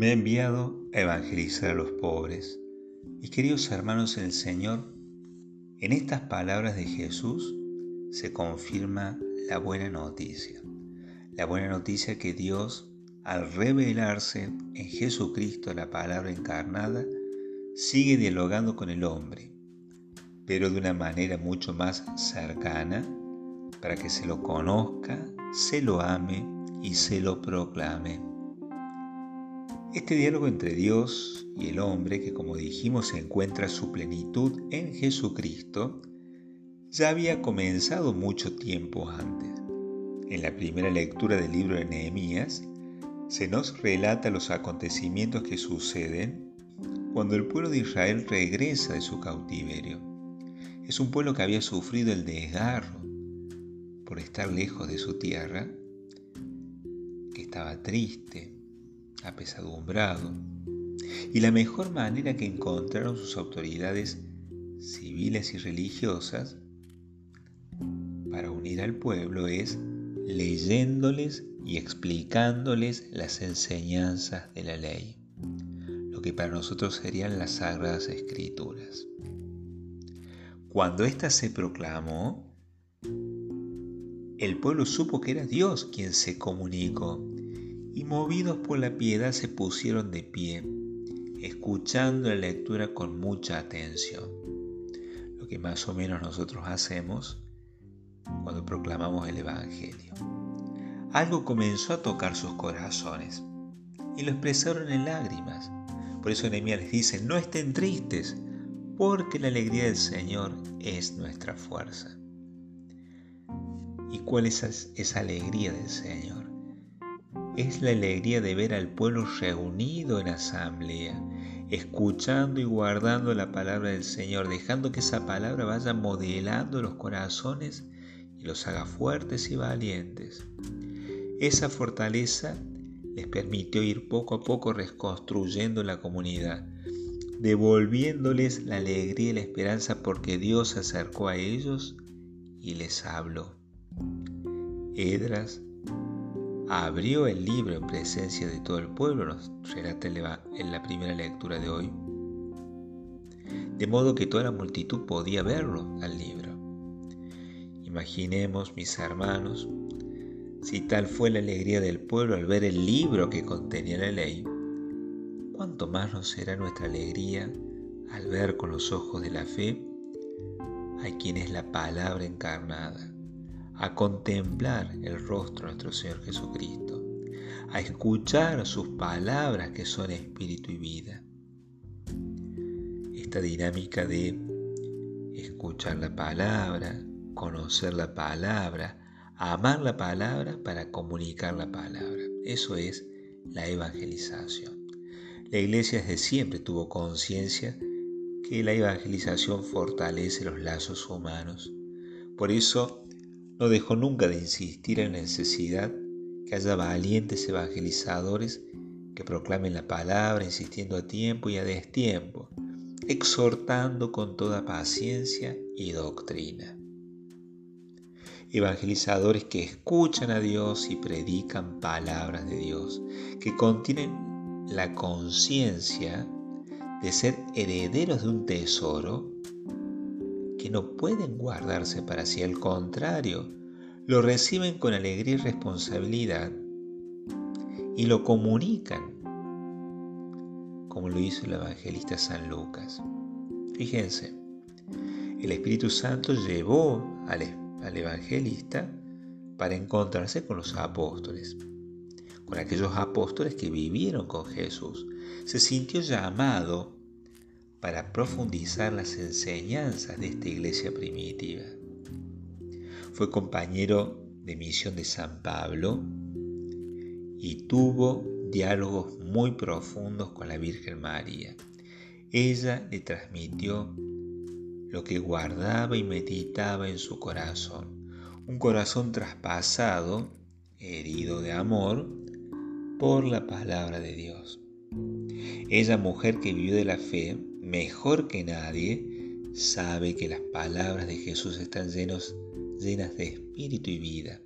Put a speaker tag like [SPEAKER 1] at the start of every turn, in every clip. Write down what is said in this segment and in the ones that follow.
[SPEAKER 1] me ha enviado a evangelizar a los pobres. Y queridos hermanos en el Señor, en estas palabras de Jesús se confirma la buena noticia. La buena noticia que Dios, al revelarse en Jesucristo la palabra encarnada, sigue dialogando con el hombre, pero de una manera mucho más cercana para que se lo conozca, se lo ame y se lo proclame. Este diálogo entre Dios y el hombre, que como dijimos encuentra su plenitud en Jesucristo, ya había comenzado mucho tiempo antes. En la primera lectura del libro de Nehemías se nos relata los acontecimientos que suceden cuando el pueblo de Israel regresa de su cautiverio. Es un pueblo que había sufrido el desgarro por estar lejos de su tierra, que estaba triste, apesadumbrado, y la mejor manera que encontraron sus autoridades civiles y religiosas para unir al pueblo es leyéndoles y explicándoles las enseñanzas de la ley, lo que para nosotros serían las sagradas escrituras. Cuando ésta se proclamó, el pueblo supo que era Dios quien se comunicó y movidos por la piedad se pusieron de pie, escuchando la lectura con mucha atención, lo que más o menos nosotros hacemos cuando proclamamos el Evangelio. Algo comenzó a tocar sus corazones y lo expresaron en lágrimas. Por eso Nehemías les dice, no estén tristes, porque la alegría del Señor es nuestra fuerza. ¿Y cuál es esa alegría del Señor? Es la alegría de ver al pueblo reunido en asamblea, escuchando y guardando la palabra del Señor, dejando que esa palabra vaya modelando los corazones y los haga fuertes y valientes. Esa fortaleza les permitió ir poco a poco reconstruyendo la comunidad, devolviéndoles la alegría y la esperanza porque Dios se acercó a ellos y les habló. Edras abrió el libro en presencia de todo el pueblo, nos relata en la primera lectura de hoy, de modo que toda la multitud podía verlo al libro. Imaginemos, mis hermanos, si tal fue la alegría del pueblo al ver el libro que contenía la ley, cuánto más nos será nuestra alegría al ver con los ojos de la fe a quien es la palabra encarnada a contemplar el rostro de nuestro Señor Jesucristo, a escuchar sus palabras que son espíritu y vida. Esta dinámica de escuchar la palabra, conocer la palabra, amar la palabra para comunicar la palabra. Eso es la evangelización. La iglesia desde siempre tuvo conciencia que la evangelización fortalece los lazos humanos. Por eso no dejó nunca de insistir en la necesidad que haya valientes evangelizadores que proclamen la palabra, insistiendo a tiempo y a destiempo, exhortando con toda paciencia y doctrina. Evangelizadores que escuchan a Dios y predican palabras de Dios, que contienen la conciencia de ser herederos de un tesoro que no pueden guardarse para sí, al contrario, lo reciben con alegría y responsabilidad y lo comunican, como lo hizo el evangelista San Lucas. Fíjense, el Espíritu Santo llevó al, evangelista para encontrarse con los apóstoles, con aquellos apóstoles que vivieron con Jesús. Se sintió llamado para profundizar las enseñanzas de esta iglesia primitiva. Fue compañero de misión de San Pablo y tuvo diálogos muy profundos con la Virgen María. Ella le transmitió lo que guardaba y meditaba en su corazón, un corazón traspasado, herido de amor, por la palabra de Dios. Ella, mujer que vivió de la fe, mejor que nadie, sabe que las palabras de Jesús están llenos, llenas de espíritu y vida.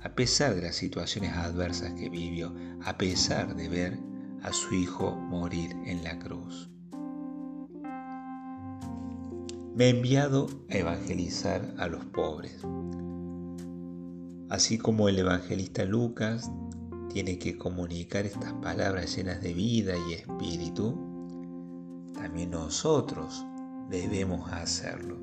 [SPEAKER 1] A pesar de las situaciones adversas que vivió, a pesar de ver a su Hijo morir en la cruz. Me he enviado a evangelizar a los pobres. Así como el evangelista Lucas tiene que comunicar estas palabras llenas de vida y espíritu, también nosotros debemos hacerlo.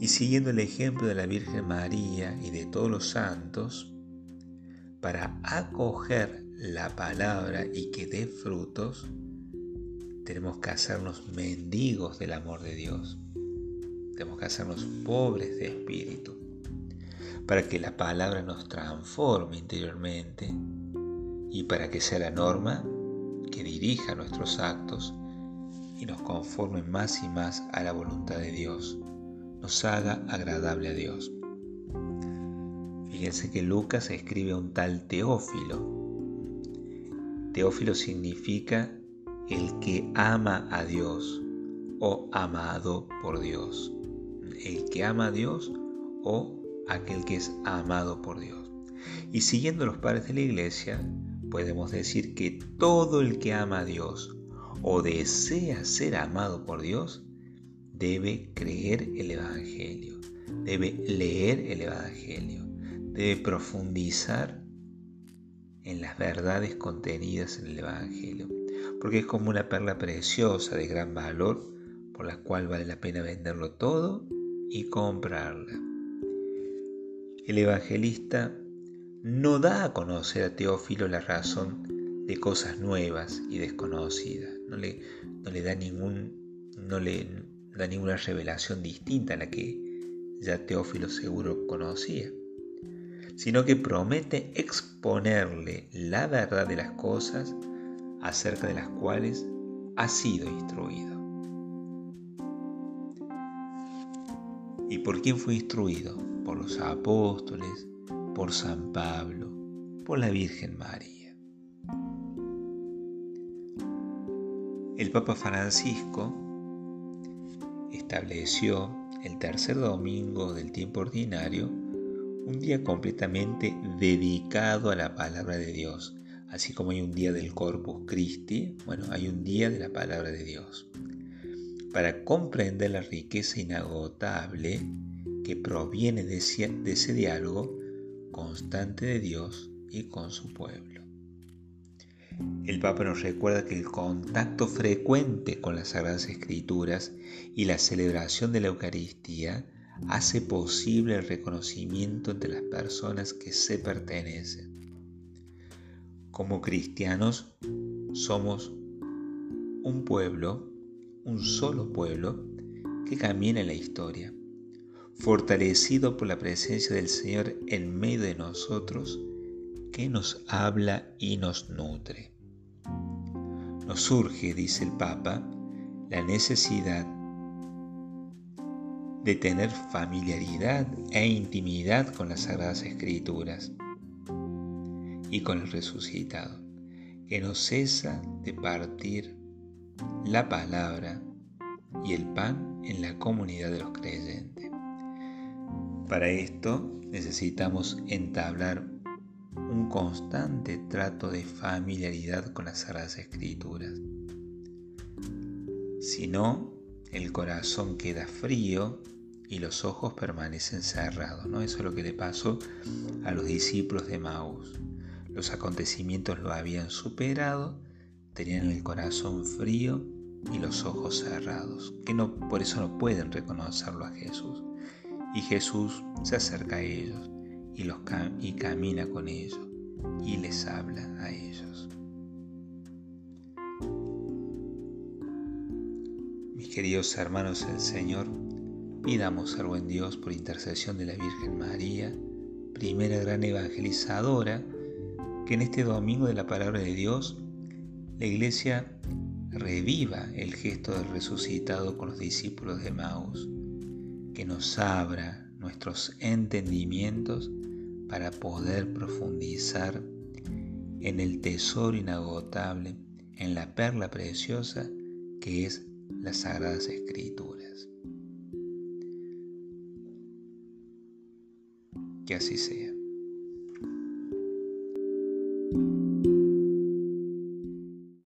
[SPEAKER 1] Y siguiendo el ejemplo de la Virgen María y de todos los santos, para acoger la palabra y que dé frutos, tenemos que hacernos mendigos del amor de Dios. Tenemos que hacernos pobres de espíritu para que la palabra nos transforme interiormente y para que sea la norma que dirija nuestros actos y nos conforme más y más a la voluntad de Dios, nos haga agradable a Dios. Fíjense que Lucas escribe un tal Teófilo. Teófilo significa el que ama a Dios o amado por Dios. El que ama a Dios o aquel que es amado por Dios. Y siguiendo los padres de la iglesia, podemos decir que todo el que ama a Dios o desea ser amado por Dios, debe creer el Evangelio, debe leer el Evangelio, debe profundizar en las verdades contenidas en el Evangelio, porque es como una perla preciosa de gran valor por la cual vale la pena venderlo todo y comprarla. El evangelista no da a conocer a Teófilo la razón de cosas nuevas y desconocidas, no le, da, ningún, no le da ninguna revelación distinta a la que ya Teófilo seguro conocía, sino que promete exponerle la verdad de las cosas acerca de las cuales ha sido instruido. ¿Y por quién fue instruido? por los apóstoles, por San Pablo, por la Virgen María. El Papa Francisco estableció el tercer domingo del tiempo ordinario un día completamente dedicado a la palabra de Dios, así como hay un día del Corpus Christi, bueno, hay un día de la palabra de Dios. Para comprender la riqueza inagotable que proviene de ese, diálogo constante de Dios y con su pueblo. El Papa nos recuerda que el contacto frecuente con las Sagradas Escrituras y la celebración de la Eucaristía hace posible el reconocimiento entre las personas que se pertenecen. Como cristianos somos un pueblo, un solo pueblo que camina en la historia fortalecido por la presencia del Señor en medio de nosotros, que nos habla y nos nutre. Nos surge, dice el Papa, la necesidad de tener familiaridad e intimidad con las Sagradas Escrituras y con el resucitado, que no cesa de partir la palabra y el pan en la comunidad de los creyentes. Para esto necesitamos entablar un constante trato de familiaridad con las Sagradas Escrituras. Si no, el corazón queda frío y los ojos permanecen cerrados. ¿no? Eso es lo que le pasó a los discípulos de Maús. Los acontecimientos lo habían superado, tenían el corazón frío y los ojos cerrados, que no, por eso no pueden reconocerlo a Jesús. Y Jesús se acerca a ellos y, los y camina con ellos y les habla a ellos. Mis queridos hermanos el Señor, pidamos al buen Dios por intercesión de la Virgen María, primera gran evangelizadora, que en este domingo de la palabra de Dios la iglesia reviva el gesto del resucitado con los discípulos de Maús que nos abra nuestros entendimientos para poder profundizar en el tesoro inagotable, en la perla preciosa que es las Sagradas Escrituras. Que así sea.